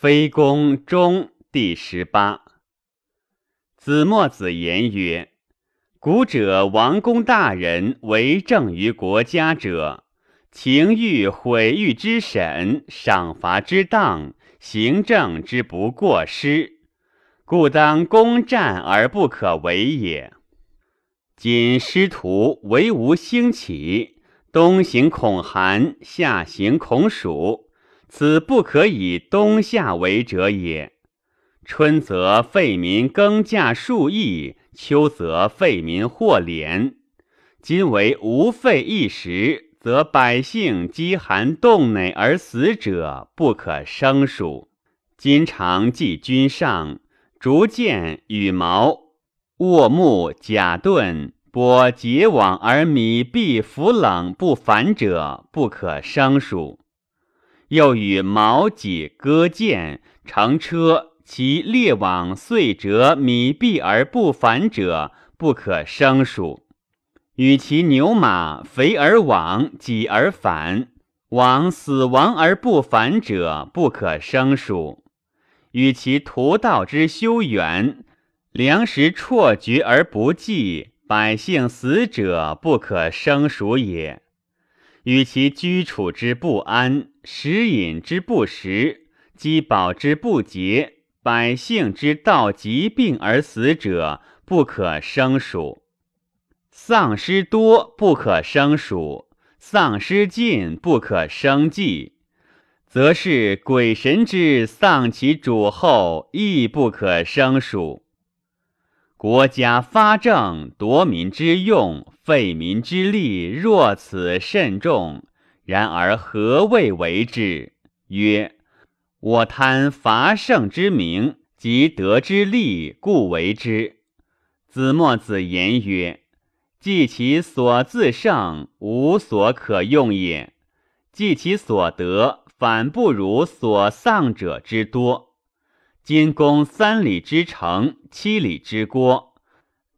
非公中第十八。子墨子言曰：“古者王公大人为政于国家者，情欲毁誉之审，赏罚之当，行政之不过失，故当攻战而不可为也。今师徒唯无兴起，东行恐韩，夏行恐蜀。”此不可以冬夏为者也。春则废民耕稼数亿，秋则废民获敛。今为无废一时，则百姓饥寒冻馁而死者不可胜数。今常记君上，逐渐羽毛，卧木甲盾，剥结网而米必腐冷不反者不可胜数。又与矛戟戈剑乘车，其列网遂折米币而不返者，不可胜数；与其牛马肥而往，己而返，往死亡而不返者，不可胜数；与其徒道之修远，粮食辍绝而不济，百姓死者，不可胜数也。与其居处之不安，食饮之不食，饥饱之不节，百姓之道疾病而死者，不可胜数；丧失多不可胜数，丧失尽不可胜计，则是鬼神之丧其主后，亦不可胜数。国家发政，夺民之用，废民之利，若此甚重。然而何谓为之？曰：我贪伐胜之名，及得之利，故为之。子墨子言曰：计其所自胜，无所可用也；计其所得，反不如所丧者之多。今攻三里之城，七里之郭，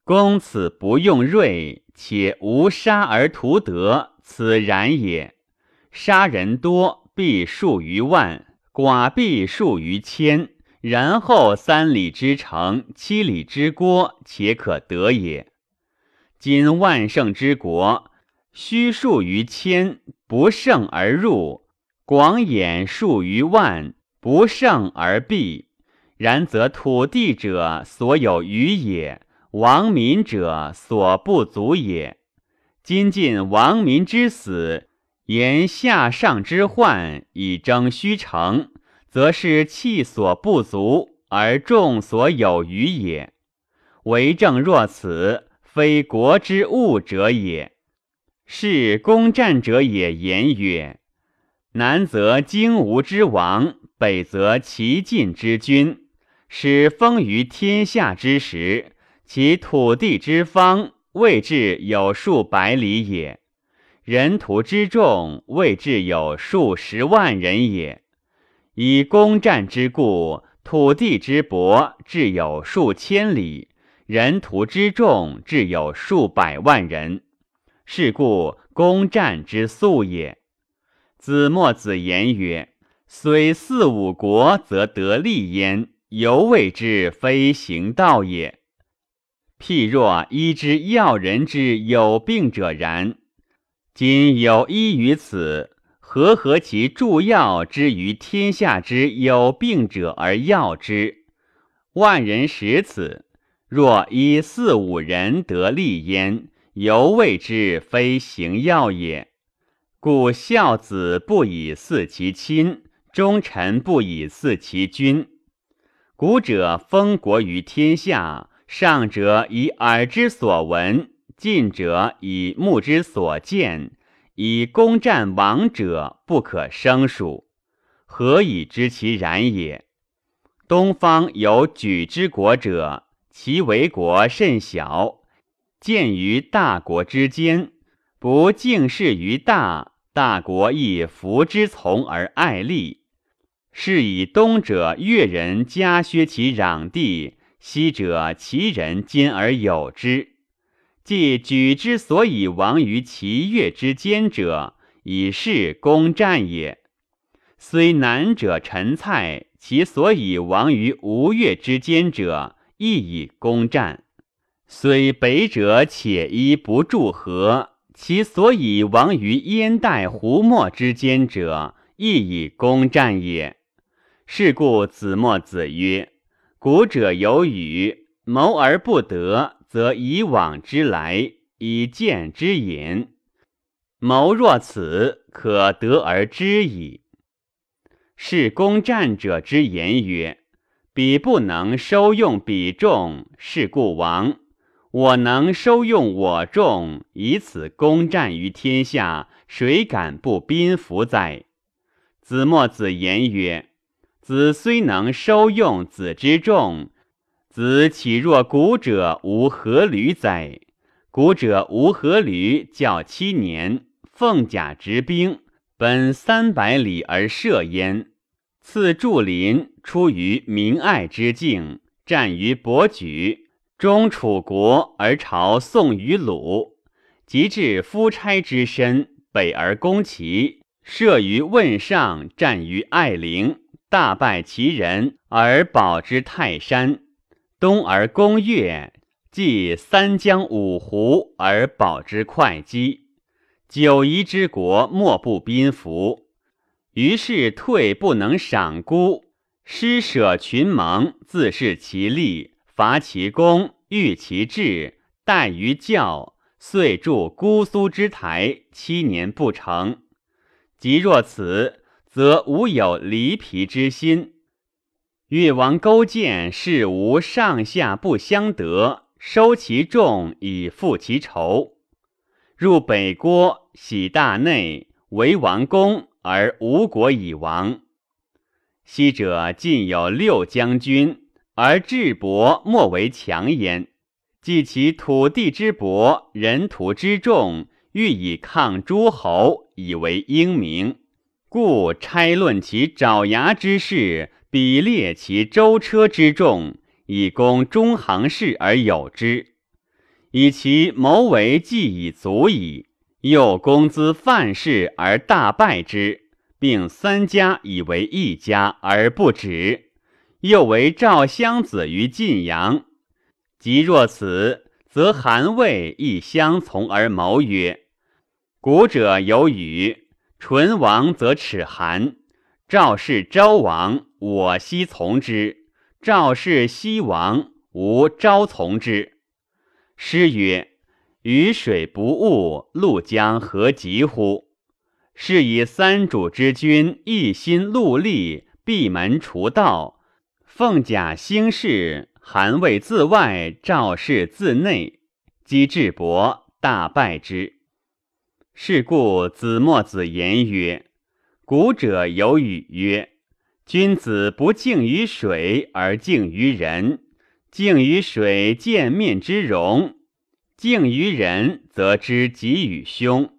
攻此不用锐，且无杀而图得，此然也。杀人多，必数于万；寡必数于千。然后三里之城，七里之郭，且可得也。今万乘之国，虚数于千，不胜而入；广眼数于万，不胜而避。然则土地者所有余也，亡民者所不足也。今尽亡民之死，言下上之患，以争虚成，则是气所不足，而众所有余也。为政若此，非国之物者也。是攻战者也言曰：南则荆吴之王，北则齐晋之君。使封于天下之时，其土地之方，未至有数百里也；人徒之众，未至有数十万人也。以攻战之故，土地之薄，至有数千里；人徒之众，至有数百万人。是故攻战之速也。子墨子言曰：“虽四五国，则得利焉。”犹谓之非行道也。譬若医之药人之有病者然。今有医于此，何合其助药之于天下之有病者而药之？万人食此，若医四五人得利焉，犹谓之非行药也。故孝子不以嗣其亲，忠臣不以嗣其君。古者封国于天下，上者以耳之所闻，近者以目之所见，以攻战亡者不可胜数。何以知其然也？东方有举之国者，其为国甚小，见于大国之间，不敬事于大，大国亦服之从而爱利。是以东者越人加削其壤地，西者齐人兼而有之。即举之所以亡于其越之间者，以是攻战也。虽南者陈蔡，其所以亡于吴越之间者，亦以攻战；虽北者且依不住河，其所以亡于燕代胡墨之间者，亦以攻战也。是故子墨子曰：“古者有语，谋而不得，则以往之来，以见之隐。谋若此，可得而知矣。”是攻战者之言曰：“彼不能收用彼众，是故亡。我能收用我众，以此攻战于天下，谁敢不宾服哉？”子墨子言曰：“子虽能收用子之众，子岂若古者无阖闾哉？古者无阖闾，教七年，奉甲执兵，奔三百里而射焉。”赐祝林出于明爱之境，战于伯举，终楚国而朝宋于鲁。及至夫差之身，北而攻齐，射于汶上，战于艾陵，大败其人而保之泰山。东而攻越，继三江五湖而保之会稽。九夷之国莫不宾服。于是退不能赏孤，施舍群盟，自恃其力，伐其功，欲其志，待于教，遂筑姑苏之台，七年不成。即若此，则无有离皮之心。越王勾践是无上下不相得，收其众以复其仇，入北郭，喜大内，为王公。而吴国已亡。昔者晋有六将军，而智伯莫为强焉。计其土地之薄，人土之众，欲以抗诸侯，以为英明，故差论其爪牙之势，比列其舟车之众，以攻中行氏而有之。以其谋为计已足矣。又公资范氏而大败之，并三家以为一家而不止。又为赵襄子于晋阳。即若此，则韩魏亦相从而谋曰：“古者有语，唇亡则齿寒。赵氏昭王，我悉从之；赵氏西王，吾昭从之。”诗曰。雨水不误，陆将何及乎？是以三主之君一心戮力，闭门除道，凤甲兴事，韩魏自外，赵氏自内，击智伯，大败之。是故子墨子言曰：“古者有语曰：‘君子不敬于水而敬于人，敬于水见面之容。’”敬于人，则知己与凶。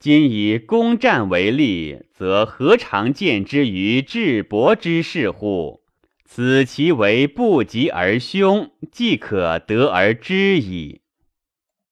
今以攻战为例，则何尝见之于智伯之事乎？此其为不及而凶，即可得而知矣。